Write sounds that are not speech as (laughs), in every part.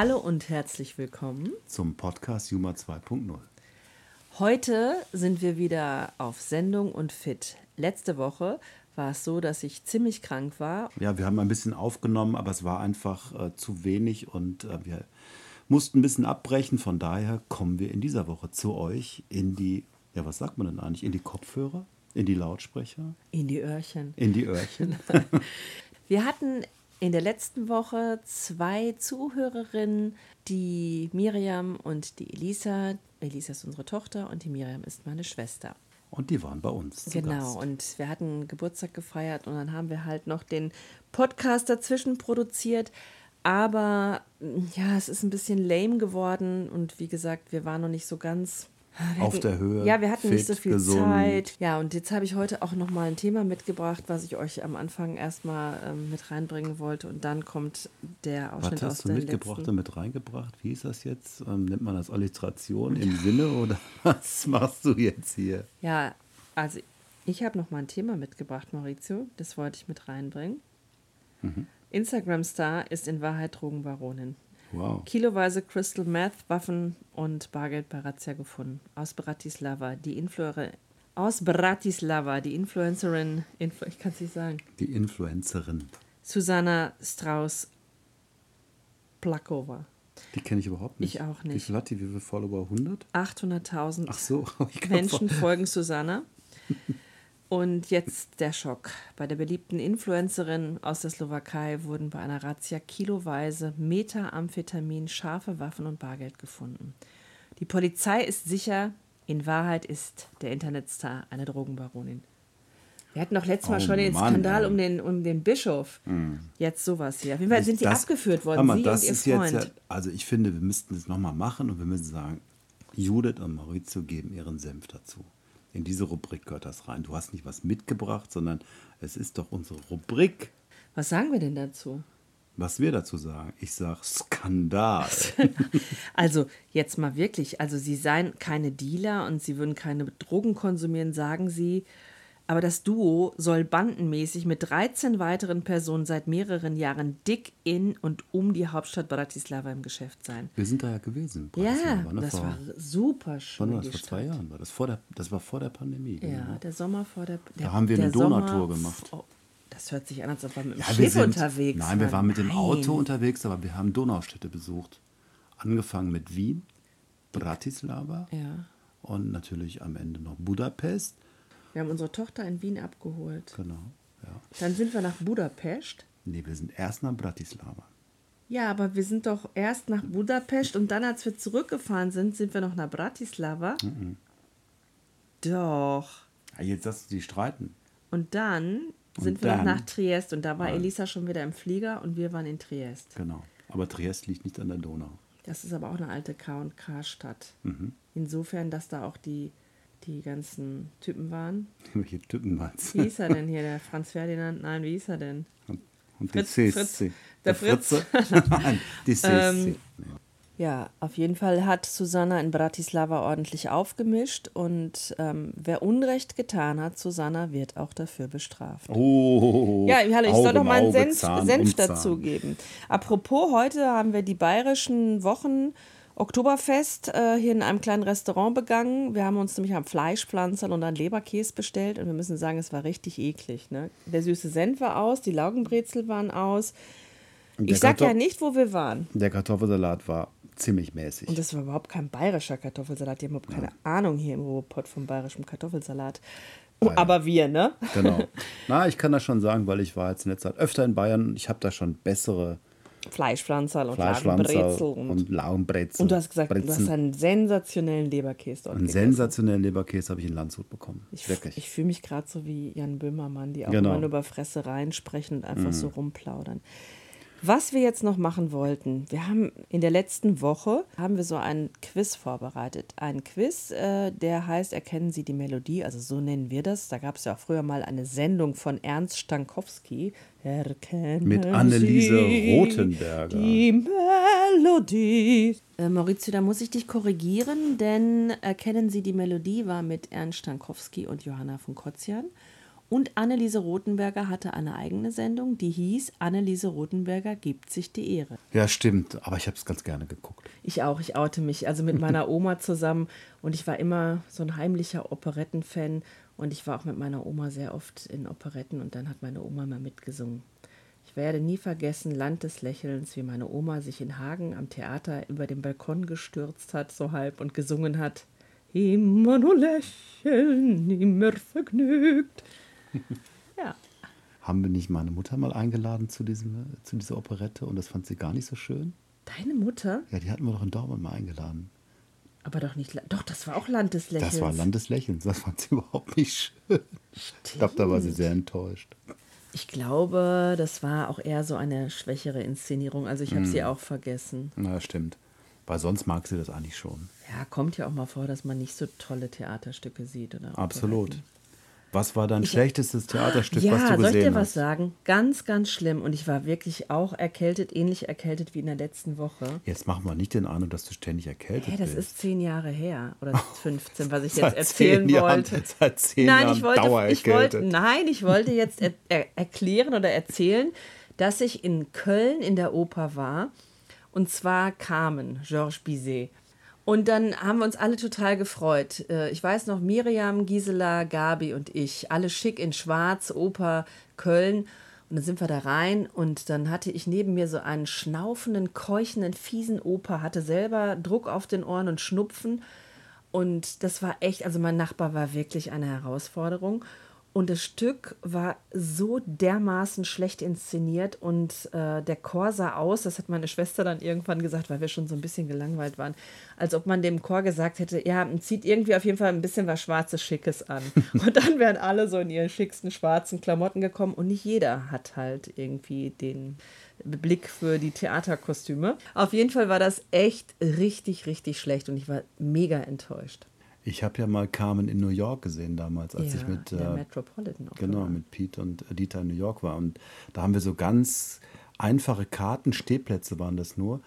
Hallo und herzlich willkommen zum Podcast Juma 2.0. Heute sind wir wieder auf Sendung und fit. Letzte Woche war es so, dass ich ziemlich krank war. Ja, wir haben ein bisschen aufgenommen, aber es war einfach äh, zu wenig und äh, wir mussten ein bisschen abbrechen. Von daher kommen wir in dieser Woche zu euch in die, ja, was sagt man denn eigentlich? In die Kopfhörer? In die Lautsprecher? In die Öhrchen. In die Öhrchen. (laughs) wir hatten in der letzten Woche zwei Zuhörerinnen, die Miriam und die Elisa. Elisa ist unsere Tochter und die Miriam ist meine Schwester. Und die waren bei uns. Genau, und wir hatten Geburtstag gefeiert und dann haben wir halt noch den Podcast dazwischen produziert. Aber ja, es ist ein bisschen lame geworden und wie gesagt, wir waren noch nicht so ganz auf hatten, der Höhe. Ja, wir hatten fit, nicht so viel gesund. Zeit. Ja, und jetzt habe ich heute auch noch mal ein Thema mitgebracht, was ich euch am Anfang erstmal ähm, mit reinbringen wollte. Und dann kommt der Ausschnitt was hast du mitgebracht und mit reingebracht? Wie ist das jetzt? Ähm, nennt man das Alliteration im Sinne oder (laughs) was machst du jetzt hier? Ja, also ich habe noch mal ein Thema mitgebracht, Maurizio. Das wollte ich mit reinbringen. Mhm. Instagram-Star ist in Wahrheit Drogenbaronin. Wow. Kiloweise Crystal Meth, Waffen und Bargeld bei Razzia gefunden. Aus Bratislava. Die Influencerin. Aus Bratislava, die Influencerin, Influ ich kann es nicht sagen. Die Influencerin. Susanna Strauß Plakova. Die kenne ich überhaupt nicht. Ich auch nicht. Wie viel hat die? Wie viele Follower? 100? 800.000 Ach so. (laughs) Menschen folgen Susanna. (laughs) Und jetzt der Schock. Bei der beliebten Influencerin aus der Slowakei wurden bei einer Razzia kiloweise Methamphetamin, scharfe Waffen und Bargeld gefunden. Die Polizei ist sicher, in Wahrheit ist der Internetstar eine Drogenbaronin. Wir hatten noch letztes Mal oh, schon den Mann, Skandal um den, um den Bischof. Hm. Jetzt sowas hier. Auf jeden Fall sind die das, abgeführt worden, mal, sie das und ihr Freund. Jetzt, also ich finde, wir müssten das nochmal machen und wir müssen sagen, Judith und Maurizio geben ihren Senf dazu. In diese Rubrik gehört das rein. Du hast nicht was mitgebracht, sondern es ist doch unsere Rubrik. Was sagen wir denn dazu? Was wir dazu sagen? Ich sage Skandal. (laughs) also jetzt mal wirklich, also sie seien keine Dealer und sie würden keine Drogen konsumieren, sagen sie. Aber das Duo soll bandenmäßig mit 13 weiteren Personen seit mehreren Jahren dick in und um die Hauptstadt Bratislava im Geschäft sein. Wir sind da ja gewesen. Ja, war das vor, war super schön. Wann war das? Vor zwei Jahren war das. Vor der, das war vor der Pandemie. Ja, genau. der Sommer vor der, der Da haben wir eine Donautour gemacht. Oh, das hört sich an, als ob wir mit dem ja, Schiff sind, unterwegs Nein, wir waren mit dem Auto unterwegs, aber wir haben Donaustädte besucht. Angefangen mit Wien, Bratislava ja. und natürlich am Ende noch Budapest. Wir haben unsere Tochter in Wien abgeholt. Genau, ja. Dann sind wir nach Budapest. Nee, wir sind erst nach Bratislava. Ja, aber wir sind doch erst nach Budapest und dann, als wir zurückgefahren sind, sind wir noch nach Bratislava. Mhm. Doch. Ja, jetzt lass die streiten. Und dann sind und wir dann, noch nach Triest und da war Elisa schon wieder im Flieger und wir waren in Triest. Genau. Aber Triest liegt nicht an der Donau. Das ist aber auch eine alte K&K-Stadt. Mhm. Insofern, dass da auch die die ganzen Typen waren. Welche Typen waren Wie hieß er denn hier, der Franz Ferdinand? Nein, wie hieß er denn? Und, und Fritz, die Fritz, der, der Fritz. (laughs) Nein, die ähm, ja, auf jeden Fall hat Susanna in Bratislava ordentlich aufgemischt und ähm, wer Unrecht getan hat, Susanna wird auch dafür bestraft. Oh, ja, hallo, ich soll doch mal einen Senf, Senf dazugeben. Apropos, heute haben wir die bayerischen Wochen Oktoberfest äh, hier in einem kleinen Restaurant begangen. Wir haben uns nämlich am Fleischpflanzern und an Leberkäse bestellt und wir müssen sagen, es war richtig eklig. Ne? Der süße Senf war aus, die Laugenbrezel waren aus. Der ich sag ja nicht, wo wir waren. Der Kartoffelsalat war ziemlich mäßig. Und das war überhaupt kein bayerischer Kartoffelsalat. Die haben überhaupt keine ja. Ahnung hier im Ruhrpott vom bayerischen Kartoffelsalat. Oh, aber wir, ne? Genau. (laughs) Na, ich kann das schon sagen, weil ich war jetzt in letzter Zeit öfter in Bayern. Ich habe da schon bessere Fleischpflanzerl und Laugenbrezel. Und, und Laugenbrezel. Und du hast gesagt, Brezen. du hast einen sensationellen Leberkäse dort Einen gegessen. sensationellen Leberkäse habe ich in Landshut bekommen. Ich, Wirklich. Ich fühle mich gerade so wie Jan Böhmermann, die auch genau. immer nur über Fressereien sprechen und einfach mhm. so rumplaudern. Was wir jetzt noch machen wollten, wir haben in der letzten Woche haben wir so einen Quiz vorbereitet. Ein Quiz, äh, der heißt Erkennen Sie die Melodie, also so nennen wir das. Da gab es ja auch früher mal eine Sendung von Ernst Stankowski. Erkennen Mit Anneliese Sie Rothenberger. Die Melodie. Äh, Maurizio, da muss ich dich korrigieren, denn Erkennen Sie die Melodie war mit Ernst Stankowski und Johanna von Kotzian. Und Anneliese Rothenberger hatte eine eigene Sendung, die hieß Anneliese Rothenberger gibt sich die Ehre. Ja, stimmt, aber ich habe es ganz gerne geguckt. Ich auch, ich oute mich. Also mit meiner (laughs) Oma zusammen und ich war immer so ein heimlicher Operettenfan und ich war auch mit meiner Oma sehr oft in Operetten und dann hat meine Oma mal mitgesungen. Ich werde nie vergessen, Land des Lächelns, wie meine Oma sich in Hagen am Theater über den Balkon gestürzt hat, so halb, und gesungen hat. Immer nur lächeln, immer vergnügt. Ja. Haben wir nicht meine Mutter mal eingeladen zu, diesem, zu dieser Operette und das fand sie gar nicht so schön? Deine Mutter? Ja, die hatten wir doch in Dortmund mal eingeladen. Aber doch nicht. Doch, das war auch Land des Lächelns. Das war Land des Lächelns. Das fand sie (laughs) überhaupt nicht schön. Stimmt. Ich glaube, da war sie sehr enttäuscht. Ich glaube, das war auch eher so eine schwächere Inszenierung. Also ich habe mm. sie auch vergessen. Na, stimmt. Weil sonst mag sie das eigentlich schon. Ja, kommt ja auch mal vor, dass man nicht so tolle Theaterstücke sieht. Oder Absolut. Operetten. Was war dein ich, schlechtestes Theaterstück, ja, was du gesehen hast? Ja, soll ich dir was sagen? Ganz, ganz schlimm. Und ich war wirklich auch erkältet, ähnlich erkältet wie in der letzten Woche. Jetzt mach mal nicht den Eindruck, dass du ständig erkältet hey, das bist. Das ist zehn Jahre her oder (laughs) 15, was ich jetzt erzählen wollte. Jahren, seit zehn nein, Jahren ich wollte, ich wollte, Nein, ich wollte jetzt er, er, erklären oder erzählen, dass ich in Köln in der Oper war. Und zwar Carmen, Georges Bizet. Und dann haben wir uns alle total gefreut. Äh, ich weiß noch, Miriam, Gisela, Gabi und ich, alle schick in Schwarz, Oper, Köln. Und dann sind wir da rein und dann hatte ich neben mir so einen schnaufenden, keuchenden, fiesen Opa, hatte selber Druck auf den Ohren und Schnupfen. Und das war echt, also mein Nachbar war wirklich eine Herausforderung. Und das Stück war so dermaßen schlecht inszeniert und äh, der Chor sah aus, das hat meine Schwester dann irgendwann gesagt, weil wir schon so ein bisschen gelangweilt waren, als ob man dem Chor gesagt hätte, ja, zieht irgendwie auf jeden Fall ein bisschen was Schwarzes, Schickes an. (laughs) und dann wären alle so in ihren schicksten schwarzen Klamotten gekommen und nicht jeder hat halt irgendwie den Blick für die Theaterkostüme. Auf jeden Fall war das echt richtig, richtig schlecht und ich war mega enttäuscht. Ich habe ja mal Carmen in New York gesehen damals, als ja, ich mit äh, Metropolitan Opera. genau mit Pete und Dieter in New York war und da haben wir so ganz einfache Karten, Stehplätze waren das nur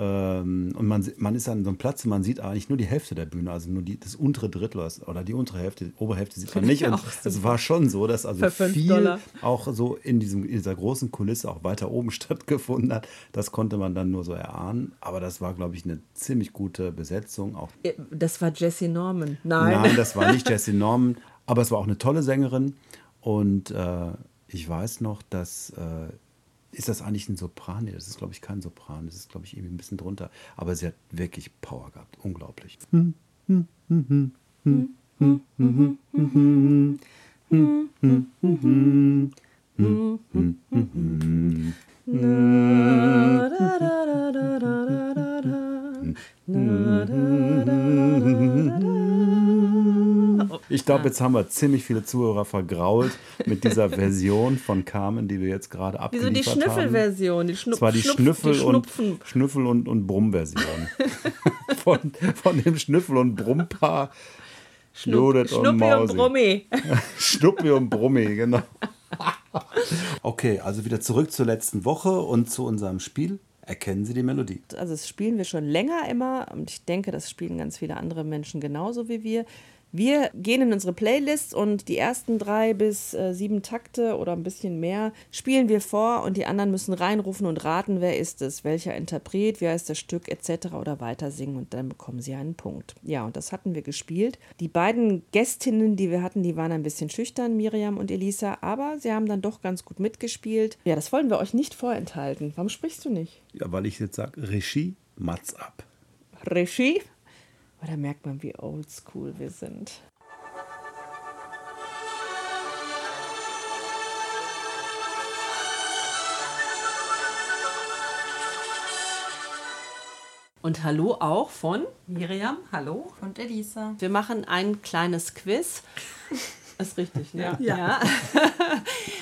und man, man ist an so einem Platz und man sieht eigentlich nur die Hälfte der Bühne, also nur die, das untere Drittel oder die untere Hälfte, die Oberhälfte sieht man nicht. (laughs) Und es war schon so, dass also viel Dollar. auch so in, diesem, in dieser großen Kulisse auch weiter oben (laughs) stattgefunden hat. Das konnte man dann nur so erahnen. Aber das war, glaube ich, eine ziemlich gute Besetzung. Auch das war Jessie Norman. Nein. Nein, das war nicht (laughs) Jessie Norman. Aber es war auch eine tolle Sängerin. Und äh, ich weiß noch, dass äh, ist das eigentlich ein Sopran? Nee, das ist, glaube ich, kein Sopran. Das ist, glaube ich, irgendwie ein bisschen drunter. Aber sie hat wirklich Power gehabt. Unglaublich. (laughs) (laughs) (laughs) Ich glaube, jetzt haben wir ziemlich viele Zuhörer vergrault mit dieser (laughs) Version von Carmen, die wir jetzt gerade abgeliefert haben. Wieso die Schnüffelversion? Die war die Schnupf, Schnüffel, die und, Schnüffel und, und Brummversion. (laughs) von, von dem Schnüffel- und Brummpaar Schnupp, und Mausi. und Brummi. (laughs) Schnuppi und Brummi, genau. okay, also wieder zurück zur letzten Woche und zu unserem Spiel. Erkennen Sie die Melodie? Also das spielen wir schon länger immer und ich denke, das spielen ganz viele andere Menschen genauso wie wir. Wir gehen in unsere Playlist und die ersten drei bis äh, sieben Takte oder ein bisschen mehr spielen wir vor und die anderen müssen reinrufen und raten, wer ist es, welcher Interpret, wie heißt das Stück etc. oder weiter singen und dann bekommen sie einen Punkt. Ja, und das hatten wir gespielt. Die beiden Gästinnen, die wir hatten, die waren ein bisschen schüchtern, Miriam und Elisa, aber sie haben dann doch ganz gut mitgespielt. Ja, das wollen wir euch nicht vorenthalten. Warum sprichst du nicht? Ja, weil ich jetzt sage, Regie, Mats ab. Regie, aber da merkt man, wie oldschool wir sind. Und hallo auch von Miriam, hallo und Elisa. Wir machen ein kleines Quiz. Ist richtig, ne? Ja. ja. (laughs)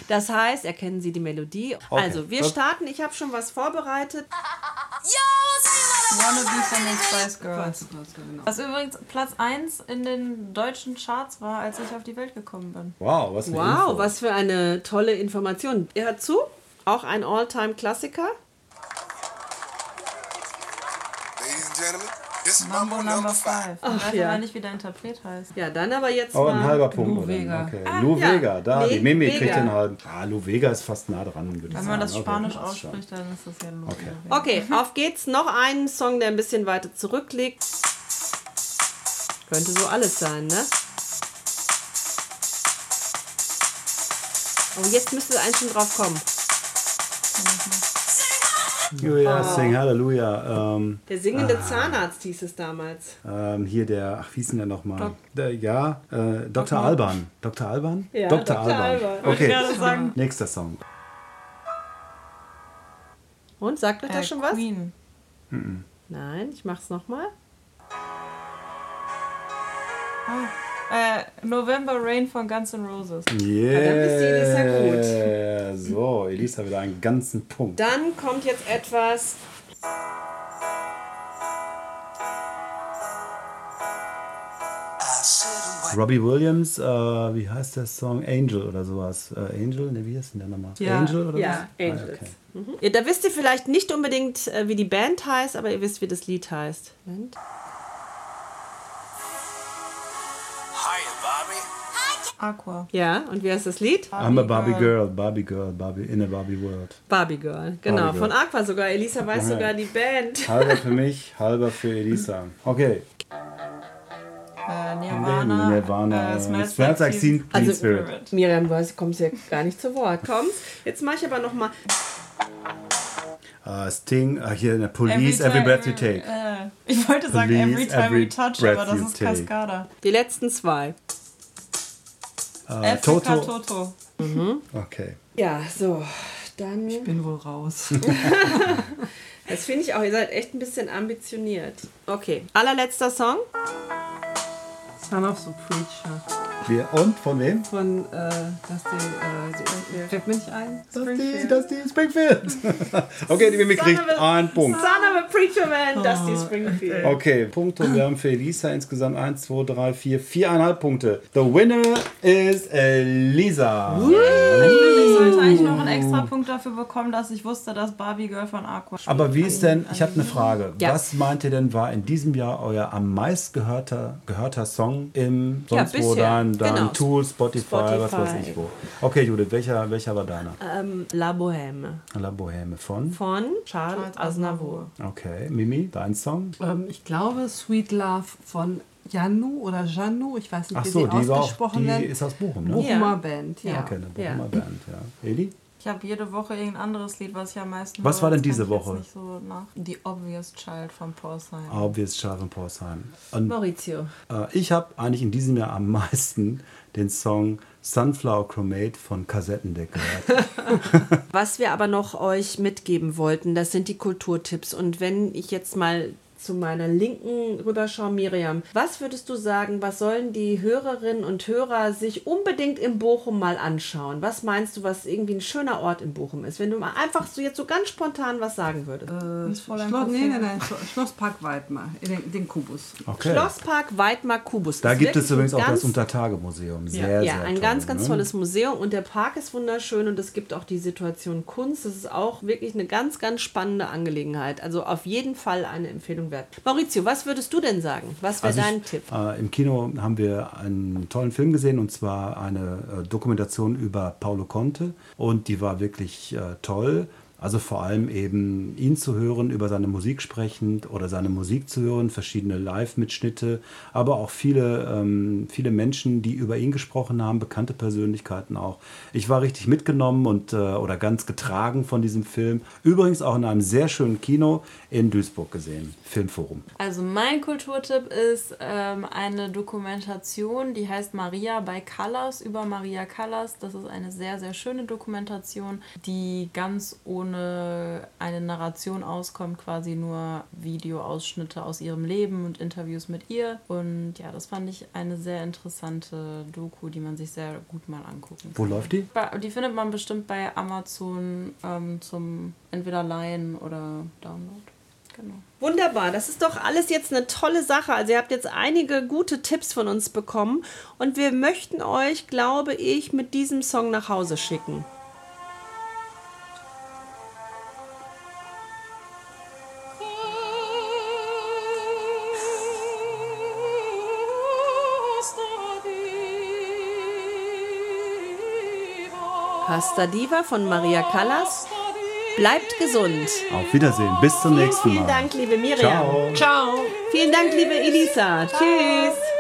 Das heißt, erkennen Sie die Melodie. Okay. Also, wir starten. Ich habe schon was vorbereitet. Wanna be von den Spice Girls. Was übrigens Platz 1 in den deutschen Charts war, als ich auf die Welt gekommen bin. Wow, was, für wow, Info. was für eine tolle Information. Ihr hört zu, auch ein All-Time-Klassiker. Mambo Number 5. Ich Ach, weiß ja. aber nicht, wie der Interpret heißt. Ja, dann aber jetzt Oh, ein halber Punkt. Lou? Vega. Okay. Lou ja. Vega, da, Nee, die Mimi Vega. kriegt den halben. Ah, Lou Vega ist fast nah dran, würde ich Wenn sagen. man das Okay, Spanisch ausspricht, dann ist das ja Lu. Okay. Okay, auf geht's. Noch einen Song, der ein bisschen weiter zurückliegt. Könnte so alles sein, ne? Oh, jetzt müsste eigentlich schon drauf kommen. Julia, sing Halleluja. Ähm, Der singende Zahnarzt hieß es damals. ähm, hier der, ach, wie hieß denn der nochmal? Ja, äh, Dr. Dr. Alban. Dr. Alban? Ja, Dr. Dr. Alban. Alban. Okay, nächster Song. Und, sagt euch Äh, das schon was? Queen. Nein, ich mach's nochmal. Äh, November Rain von Guns N' Roses. Yeah. ist die Elisa So, Elisa wieder einen ganzen Punkt. Dann kommt jetzt etwas. Robbie Williams, äh, wie heißt der Song? Angel oder sowas. Äh, Angel? Ne, wie heißt denn der nochmal? Ja. Angel oder Ja, was? Angels. Ah, okay. Mhm. Ja, da wisst ihr vielleicht nicht unbedingt, äh, wie die Band heißt, aber ihr wisst, wie das Lied heißt. Moment. Aqua. Ja, und wie heißt das Lied? I'm a Barbie Girl, Barbie Girl, Barbie in a Barbie World. Barbie Girl. Genau, Barbie Girl. von Aqua sogar. Elisa weiß Aha. sogar die Band. Halber für (laughs) mich, halber für Elisa. Okay. Äh, Nirvana. Nirvana. Äh, Smells Smells like Teen Also- Spirit. Miriam, du kommst ja gar nicht zu Wort. Kommst. Jetzt mache ich aber noch mal. Äh, Sting, äh, hier in der Police, Every, Breath You Take. Äh, ich wollte sagen Police, Every Time every We Touch, aber das you ist take. Cascada. Die letzten zwei. Äh, Toto. Toto. Okay. Ja, so. Dann. bin wohl raus. (laughs) (laughs) Das finde ich auch. Ihr seid echt ein bisschen ambitioniert. Okay. Allerletzter Song. Son of the Preacher. Wir, und von wem? Von, äh, das die, äh, fällt mir nicht ein. Das die, das die Springfield. (laughs) okay, die Mimi kriegt einen Punkt. Son of a Preacher Man, Dusty Springfield. Okay, Punkte. Wir haben für Elisa insgesamt 1, 2, 3, 4, 4,5 Punkte. The winner is Elisa. Ich noch einen extra Punkt dafür bekommen, dass ich wusste, dass Barbie Girl von Aqua spielt. Aber wie ist denn, ich habe eine Frage. Ja. Was meint ihr denn, war in diesem Jahr euer am meist gehörter, gehörter Song im Ja, sonst wo bisher. dann, dann Genau. Tool, Spotify, was weiß Spotify. ich wo. Okay, Judith, welcher, welcher war deiner? Ähm, La Bohème La Bohème von? von Charles Charles Aznavour. Okay, Mimi, dein Song? Ähm, ich glaube Sweet Love von Janu oder Janu, ich weiß nicht, Ach wie so, sie die, ausgesprochen die werden. ist aus Bochum, ne? Bochumer Ja. Band, ja. Ja. Okay, eine Ja. Bochumer Band, ja. Eli? Ich habe jede Woche irgendein anderes Lied, was ich am meisten Was höre. war denn diese Woche? So. The Obvious Child von Simon. Obvious Child von Porsheim. Und Maurizio. äh, ich habe eigentlich in diesem Jahr am (laughs) meisten den Song Sunflower Chromate von Kassettendeck gehört. (laughs) Was wir aber noch euch mitgeben wollten, das sind die Kulturtipps. Und wenn ich jetzt mal zu meiner Linken rüberschaue, Miriam, was würdest du sagen, was sollen die Hörerinnen und Hörer sich unbedingt in Bochum mal anschauen? Was meinst du, was irgendwie ein schöner Ort in Bochum ist? Wenn du mal einfach so jetzt so ganz spontan was sagen würdest. Fräulein Schloss, nee, nein, Schlo- Schlosspark Weidmar, den, den Kubus. Okay. Schlosspark Weidmar Kubus. Da gibt es übrigens auch das Untertagemuseum. Sehr, ja, sehr ein toll, ganz, ganz ne? tolles Museum und der Park ist wunderschön und es gibt auch die Situation Kunst. Das ist auch wirklich eine ganz, ganz spannende Angelegenheit. Also auf jeden Fall eine Empfehlung wert. Maurizio, was würdest du denn sagen? Was wäre Also dein ich, Tipp? Äh, Im Kino haben wir einen tollen Film gesehen und zwar eine äh, Dokumentation über Paulo Conte und die war wirklich äh, toll. Also vor allem eben ihn zu hören, über seine Musik sprechend oder seine Musik zu hören, verschiedene Live-Mitschnitte, aber auch viele, ähm, viele Menschen, die über ihn gesprochen haben, bekannte Persönlichkeiten auch. Ich war richtig mitgenommen und äh, oder ganz getragen von diesem Film. Übrigens auch in einem sehr schönen Kino in Duisburg gesehen, Filmforum. Also mein Kulturtipp ist ähm, eine Dokumentation, die heißt Maria bei Callas über Maria Callas. Das ist eine sehr, sehr schöne Dokumentation, die ganz ohne eine Narration auskommt, quasi nur Videoausschnitte aus ihrem Leben und Interviews mit ihr. Und ja, das fand ich eine sehr interessante Doku, die man sich sehr gut mal angucken Wo kann. läuft die? Die findet man bestimmt bei Amazon ähm, zum entweder Leihen oder Download. Genau. Wunderbar, das ist doch alles jetzt eine tolle Sache. Also ihr habt jetzt einige gute Tipps von uns bekommen und wir möchten euch, glaube ich, mit diesem Song nach Hause schicken. Pasta Diva von Maria Callas. Bleibt gesund. Auf Wiedersehen. Bis zum nächsten Mal. Vielen Dank, liebe Miriam. Ciao. Ciao. Vielen Dank, liebe Elisa. Tschüss.